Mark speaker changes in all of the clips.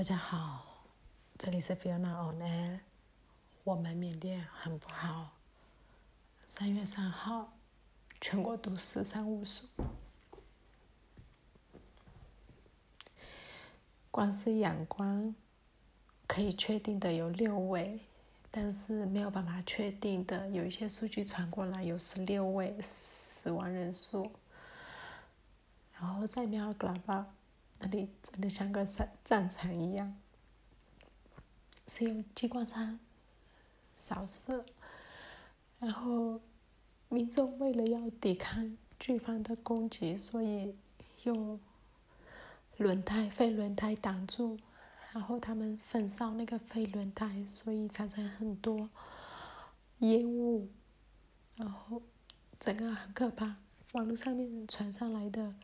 Speaker 1: 大家好，这里是 Fiona On Air。我们缅甸很不好。三月三号，全国都死伤无数。光是仰光可以确定的有六位，但是没有办法确定的有一些数据传过来，有十六位死亡人数。然后在苗格拉巴。那里真的像个战战场一样，是用激光枪扫射，然后民众为了要抵抗军方的攻击，所以用轮胎废轮胎挡住，然后他们焚烧那个废轮胎，所以产生很多烟雾，然后整个很可怕。网络上面传上来的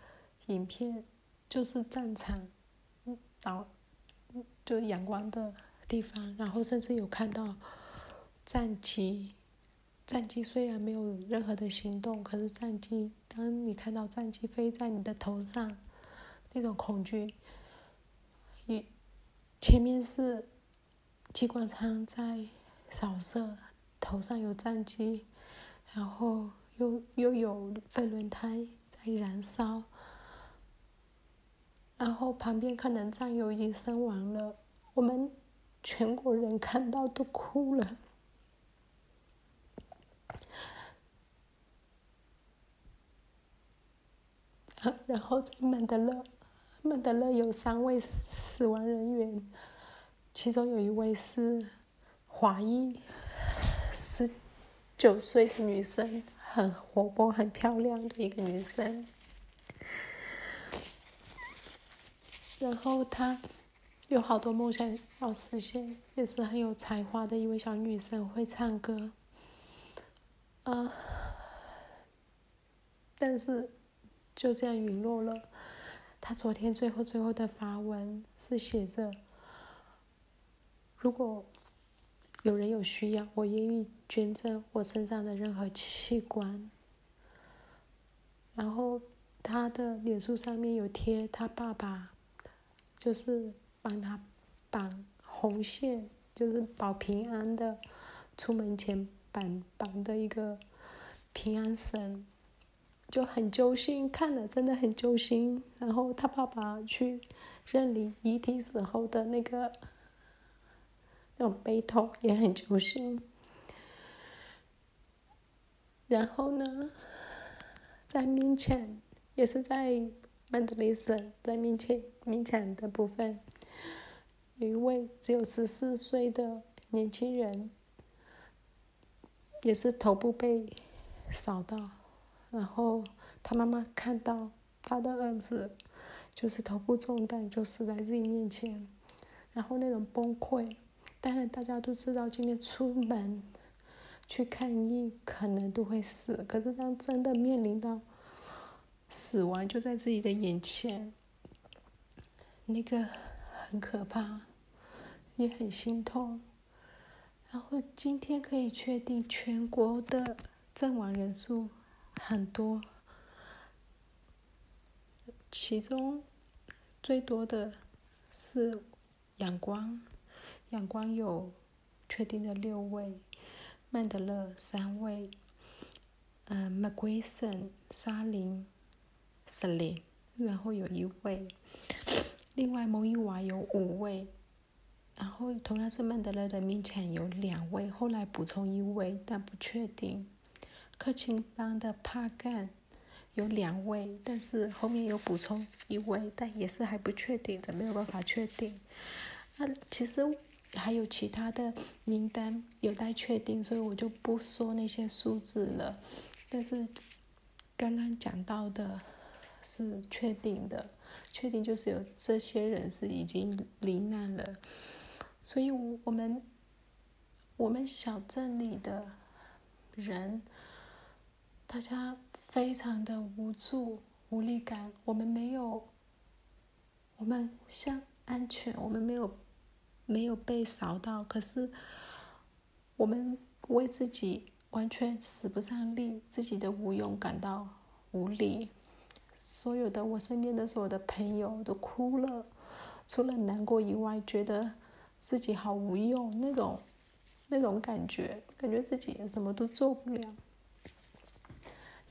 Speaker 1: 影片。就是战场，嗯，然就阳光的地方，然后甚至有看到战机。战机虽然没有任何的行动，可是战机，当你看到战机飞在你的头上，那种恐惧，一前面是机关枪在扫射，头上有战机，然后又又有废轮胎在燃烧。然后旁边可能战友已经身亡了，我们全国人看到都哭了。然后在曼德勒，曼德勒有三位死亡人员，其中有一位是华裔，十九岁的女生，很活泼、很漂亮的一个女生。然后她有好多梦想要实现，也是很有才华的一位小女生，会唱歌。啊，但是就这样陨落了。她昨天最后最后的发文是写着：“如果有人有需要，我愿意捐赠我身上的任何器官。”然后她的脸书上面有贴她爸爸。就是帮他绑红线，就是保平安的，出门前绑绑的一个平安绳，就很揪心，看了真的很揪心。然后他爸爸去认领遗体时候的那个那种悲痛也很揪心。然后呢，在面前也是在。曼德雷省在面前勉强的部分，有一位只有十四岁的年轻人，也是头部被扫到，然后他妈妈看到他的儿子就是头部中弹就死在自己面前，然后那种崩溃。当然大家都知道，今天出门去看医可能都会死，可是当真的面临到。死亡就在自己的眼前，那个很可怕，也很心痛。然后今天可以确定，全国的阵亡人数很多，其中最多的是阳光，阳光有确定的六位，曼德勒三位，嗯，麦圭森、沙林。十零，然后有一位，另外蒙伊娃有五位，然后同样是曼德勒的勉强有两位，后来补充一位，但不确定。克钦邦的帕干有两位，但是后面有补充一位，但也是还不确定的，没有办法确定。那其实还有其他的名单有待确定，所以我就不说那些数字了。但是刚刚讲到的。是确定的，确定就是有这些人是已经罹难了，所以，我们我们小镇里的人，大家非常的无助、无力感。我们没有，我们像安全，我们没有没有被扫到，可是我们为自己完全使不上力，自己的无用感到无力。所有的我身边的所有的朋友都哭了，除了难过以外，觉得自己好无用那种那种感觉，感觉自己什么都做不了，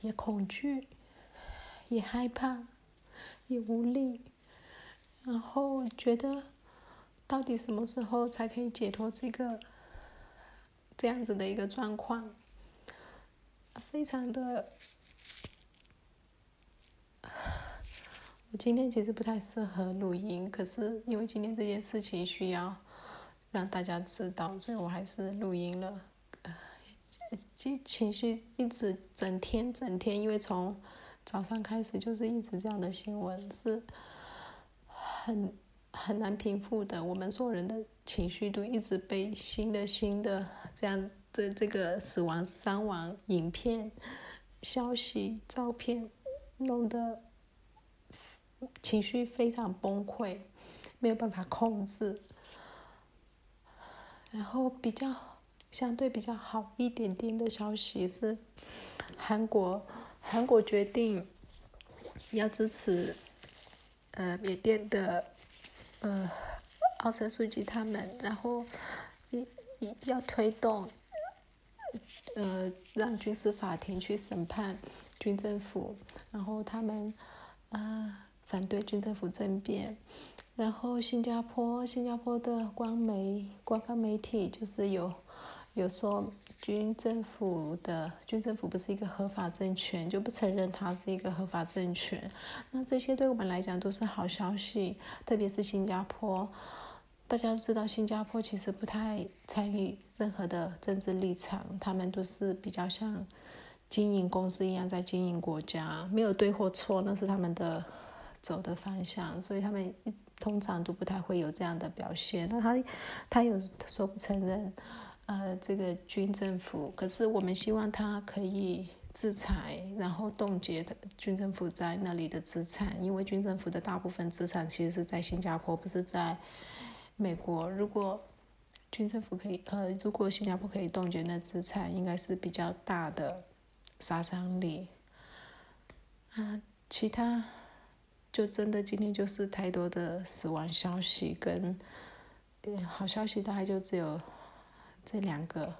Speaker 1: 也恐惧，也害怕，也无力，然后觉得到底什么时候才可以解脱这个这样子的一个状况，非常的。我今天其实不太适合录音，可是因为今天这件事情需要让大家知道，所以我还是录音了。情情绪一直整天整天，因为从早上开始就是一直这样的新闻，是很很难平复的。我们所有人的情绪都一直被新的新的这样的这个死亡伤亡影片、消息、照片弄得。情绪非常崩溃，没有办法控制。然后比较相对比较好一点点的消息是，韩国韩国决定要支持呃缅甸的呃奥森书记他们，然后一一要推动呃让军事法庭去审判军政府，然后他们呃。反对军政府政变，然后新加坡新加坡的官媒官方媒体就是有有说军政府的军政府不是一个合法政权，就不承认它是一个合法政权。那这些对我们来讲都是好消息，特别是新加坡，大家都知道新加坡其实不太参与任何的政治立场，他们都是比较像经营公司一样在经营国家，没有对或错，那是他们的。走的方向，所以他们通常都不太会有这样的表现。那他他有说不承认，呃，这个军政府，可是我们希望他可以制裁，然后冻结的军政府在那里的资产，因为军政府的大部分资产其实是在新加坡，不是在美国。如果军政府可以，呃，如果新加坡可以冻结那资产，应该是比较大的杀伤力。啊，其他。就真的今天就是太多的死亡消息跟，好消息大概就只有这两个，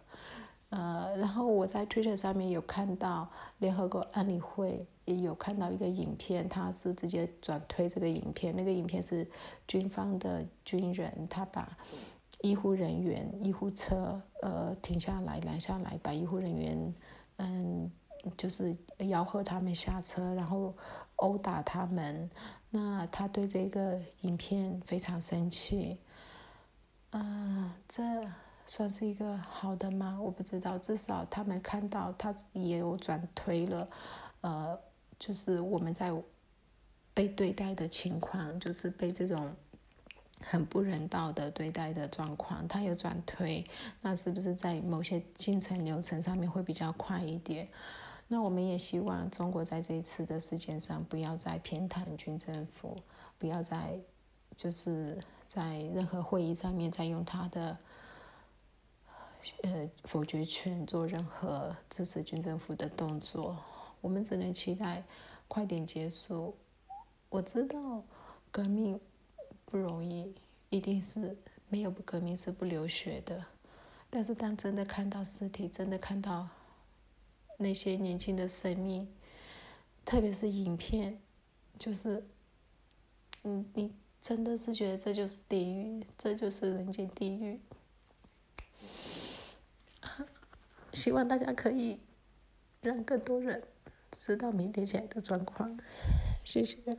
Speaker 1: 呃，然后我在 Twitter 上面有看到联合国安理会也有看到一个影片，他是直接转推这个影片，那个影片是军方的军人，他把医护人员医护车呃停下来拦下来，把医护人员嗯。就是吆喝他们下车，然后殴打他们。那他对这个影片非常生气。嗯，这算是一个好的吗？我不知道。至少他们看到他也有转推了，呃，就是我们在被对待的情况，就是被这种很不人道的对待的状况，他有转推。那是不是在某些进程流程上面会比较快一点？那我们也希望中国在这一次的事件上不要再偏袒军政府，不要再就是在任何会议上面再用他的呃否决权做任何支持军政府的动作。我们只能期待快点结束。我知道革命不容易，一定是没有革命是不流血的。但是当真的看到尸体，真的看到。那些年轻的生命，特别是影片，就是，嗯，你真的是觉得这就是地狱，这就是人间地狱。希望大家可以让更多人知道明天起来的状况，谢谢。